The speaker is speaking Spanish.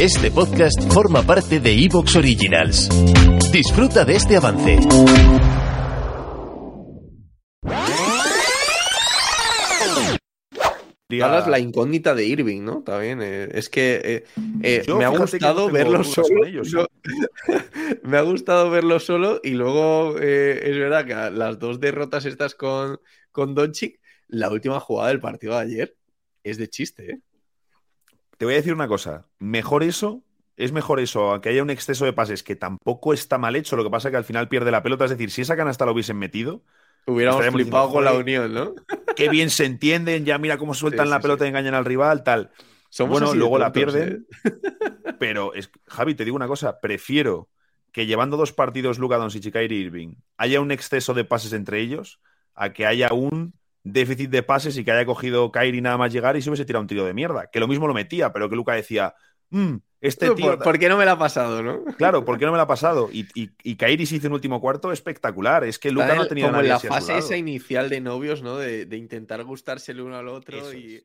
Este podcast forma parte de Evox Originals. Disfruta de este avance. Hablas la incógnita de Irving, ¿no? También. eh, es que eh, eh, Yo, me ha gustado verlo solo. ellos, yo- me ha gustado verlo solo y luego eh, es verdad que las dos derrotas estas con, con Doncic, la última jugada del partido de ayer es de chiste, ¿eh? Te voy a decir una cosa. Mejor eso, es mejor eso, aunque haya un exceso de pases que tampoco está mal hecho. Lo que pasa es que al final pierde la pelota. Es decir, si esa canasta la hubiesen metido, Hubiéramos flipado con la unión, ¿no? qué bien se entienden. Ya mira cómo sueltan Sí, la pelota sí. y engañan al rival, tal. Somos bueno, luego la pierden. ¿eh? Pero, es, Javi, te digo una cosa. Prefiero que llevando dos partidos Luka Doncic y Kyrie Irving haya un exceso de pases entre ellos a que haya un déficit de pases y que haya cogido Kyrie nada más llegar y se hubiese tirado un tiro de mierda. Que lo mismo lo metía, pero que Luka decía, "Mm, este tío... ¿Por, por qué no me la ha pasado, no? Claro, ¿por qué no me la ha pasado? Y, y, y Kairi se hizo un último cuarto espectacular. Es que Luca no ha tenido Como en la fase esa inicial de novios, ¿no? De, de intentar gustarse el uno al otro Eso y... es.